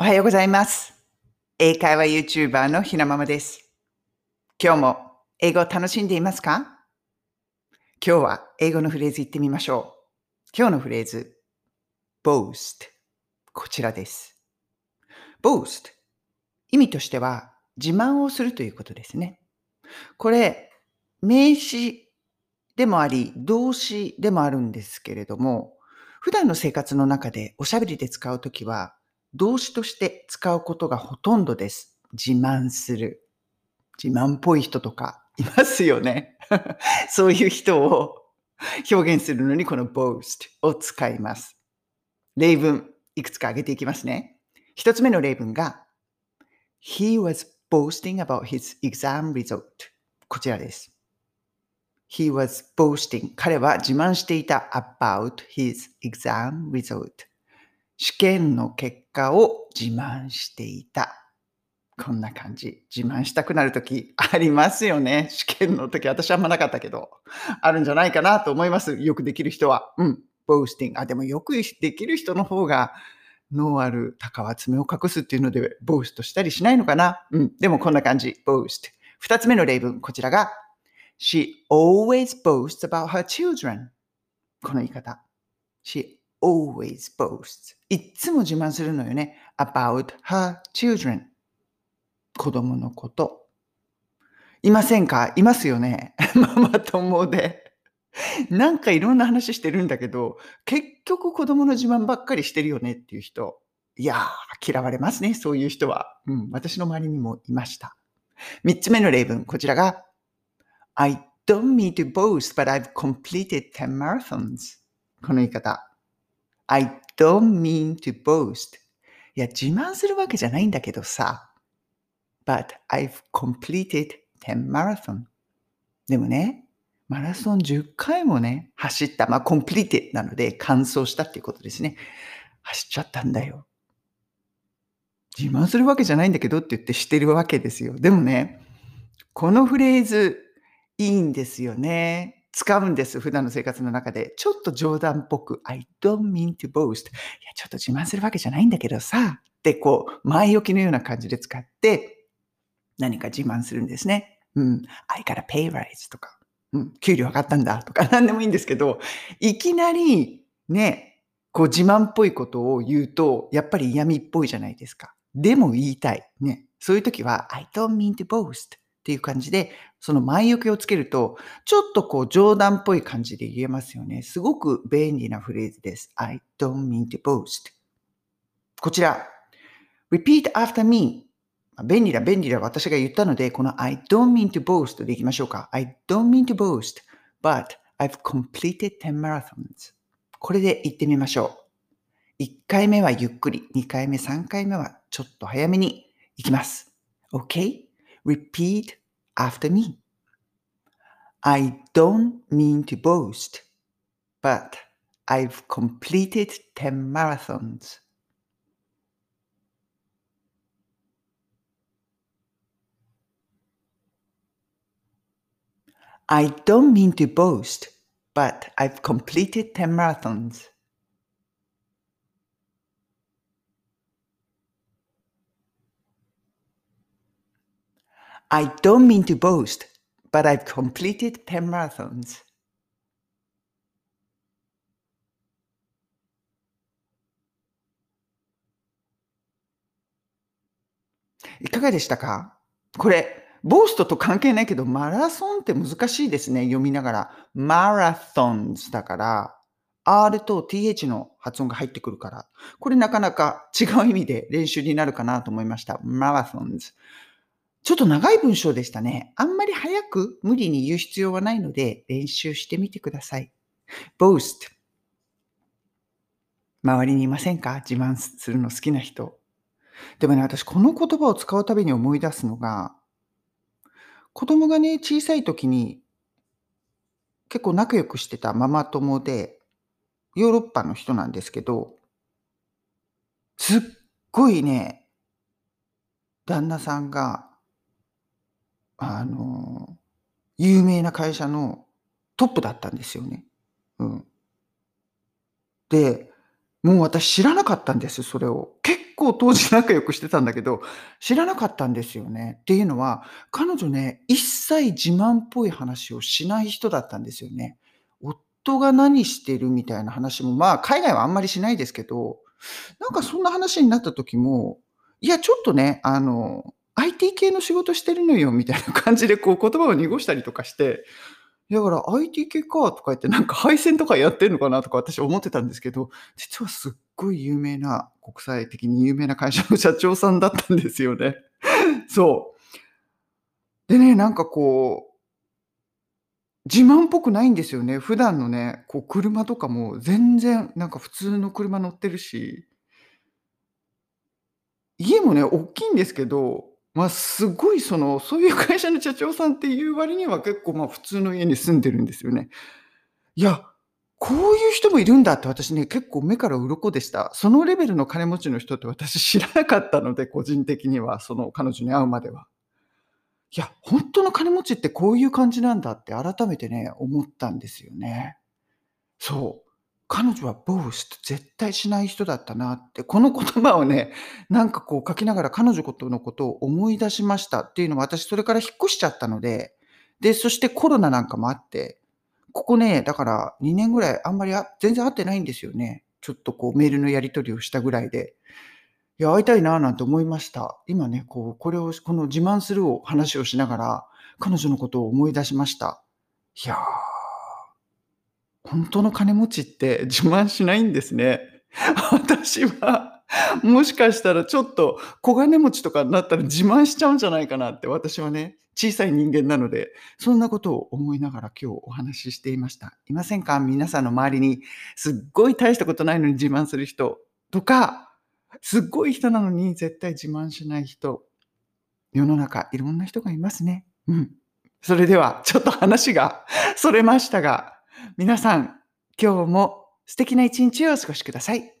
おはようございます。英会話 YouTuber のひなままです。今日も英語を楽しんでいますか？今日は英語のフレーズ言ってみましょう。今日のフレーズ、boast。こちらです。boast。意味としては自慢をするということですね。これ、名詞でもあり、動詞でもあるんですけれども、普段の生活の中でおしゃべりで使うときは、動詞として使うことがほとんどです。自慢する。自慢っぽい人とか いますよね。そういう人を表現するのにこの boast を使います。例文、いくつか挙げていきますね。一つ目の例文が He was boasting about his exam result. こちらです。He was boasting. 彼は自慢していた about his exam result. 試験の結果を自慢していた。こんな感じ。自慢したくなるときありますよね。試験のとき、私あんまなかったけど、あるんじゃないかなと思います。よくできる人は。うん。boasting。あ、でもよくできる人の方が、脳ある鷹は爪を隠すっていうので、ボーストしたりしないのかなうん。でもこんな感じ。boast。二つ目の例文、こちらが、She always boasts about her children. この言い方。She always boasts. いつも自慢するのよね。about her children. 子供のこと。いませんか？いますよね。ママ友で。なんかいろんな話してるんだけど、結局子供の自慢ばっかりしてるよねっていう人。いやー、嫌われますね。そういう人は。うん、私の周りにもいました。三つ目の例文、こちらが、I don't mean to boast, but I've completed 10 marathons. この言い方。I don't mean to boast. いや、自慢するわけじゃないんだけどさ。But I've completed 10 marathon. でもね、マラソン10回もね、走った。まあ、completed なので、完走したっていうことですね。走っちゃったんだよ。自慢するわけじゃないんだけどって言ってしてるわけですよ。でもね、このフレーズ、いいんですよね。使うんです。普段の生活の中で。ちょっと冗談っぽく、I don't mean to boast. いや、ちょっと自慢するわけじゃないんだけどさ。ってこう、前置きのような感じで使って、何か自慢するんですね。うん。I got a pay rise とか、うん。給料上がったんだとか、何でもいいんですけど、いきなり、ね、こう自慢っぽいことを言うと、やっぱり嫌味っぽいじゃないですか。でも言いたい。ね。そういう時は、I don't mean to boast っていう感じで、その前置きをつけると、ちょっとこう冗談っぽい感じで言えますよね。すごく便利なフレーズです。I don't mean to boast. こちら、repeat after me. 便利だ、便利だ、私が言ったので、この I don't mean to boast でいきましょうか。I don't mean to boast, but I've completed 10 marathons. これで言ってみましょう。1回目はゆっくり、2回目、3回目はちょっと早めに行きます。OK?Repeat after me. I don't mean to boast, but I've completed 10 marathons. I don't mean to boast, but I've completed 10 marathons. I don't mean to boast, but I've completed 10 marathons. いかがでしたか？これ、ボーストと関係ないけど、マラソンって難しいですね。読みながら。マラソンズだから、R と TH の発音が入ってくるから、これなかなか違う意味で練習になるかなと思いました。マラソンズ。ちょっと長い文章でしたね。あんまり早く無理に言う必要はないので、練習してみてください。boast。周りにいませんか？自慢するの好きな人。でもね、私この言葉を使うたびに思い出すのが、子供がね、小さい時に結構仲良くしてたママ友で、ヨーロッパの人なんですけど、すっごいね、旦那さんが、あの、有名な会社のトップだったんですよね。うん。で、もう私知らなかったんです、それを。結構当時仲良くしてたんだけど、知らなかったんですよね。っていうのは、彼女ね、一切自慢っぽい話をしない人だったんですよね。夫が何してるみたいな話も、まあ、海外はあんまりしないですけど、なんかそんな話になった時も、いや、ちょっとね、あの、IT 系の仕事してるのよみたいな感じでこう言葉を濁したりとかして、だから IT 系かとか言ってなんか配線とかやってんのかなとか私思ってたんですけど、実はすっごい有名な、国際的に有名な会社の社長さんだったんですよね。そう。でね、なんかこう、自慢っぽくないんですよね。普段のね、こう車とかも全然なんか普通の車乗ってるし家もね、大きいんですけど、まあ、すごいその、そういう会社の社長さんっていう割には結構まあ普通の家に住んでるんですよね。いや、こういう人もいるんだって私ね、結構目から鱗でした。そのレベルの金持ちの人って私知らなかったので、個人的には、その彼女に会うまでは。いや、本当の金持ちってこういう感じなんだって改めてね、思ったんですよね。そう。彼女はボースト絶対しない人だったなって、この言葉をね、なんかこう書きながら彼女ことのことを思い出しましたっていうのは私それから引っ越しちゃったので、で、そしてコロナなんかもあって、ここね、だから2年ぐらいあんまり全然会ってないんですよね。ちょっとこうメールのやり取りをしたぐらいで。いや、会いたいなぁなんて思いました。今ね、こう、これを、この自慢するを話をしながら、彼女のことを思い出しました。いやー。本当の金持ちって自慢しないんですね。私は、もしかしたらちょっと小金持ちとかになったら自慢しちゃうんじゃないかなって私はね、小さい人間なので、そんなことを思いながら今日お話ししていました。いませんか？皆さんの周りにすっごい大したことないのに自慢する人とか、すっごい人なのに絶対自慢しない人。世の中いろんな人がいますね。うん。それではちょっと話がそれましたが、皆さん、今日も素敵な一日をお過ごしください。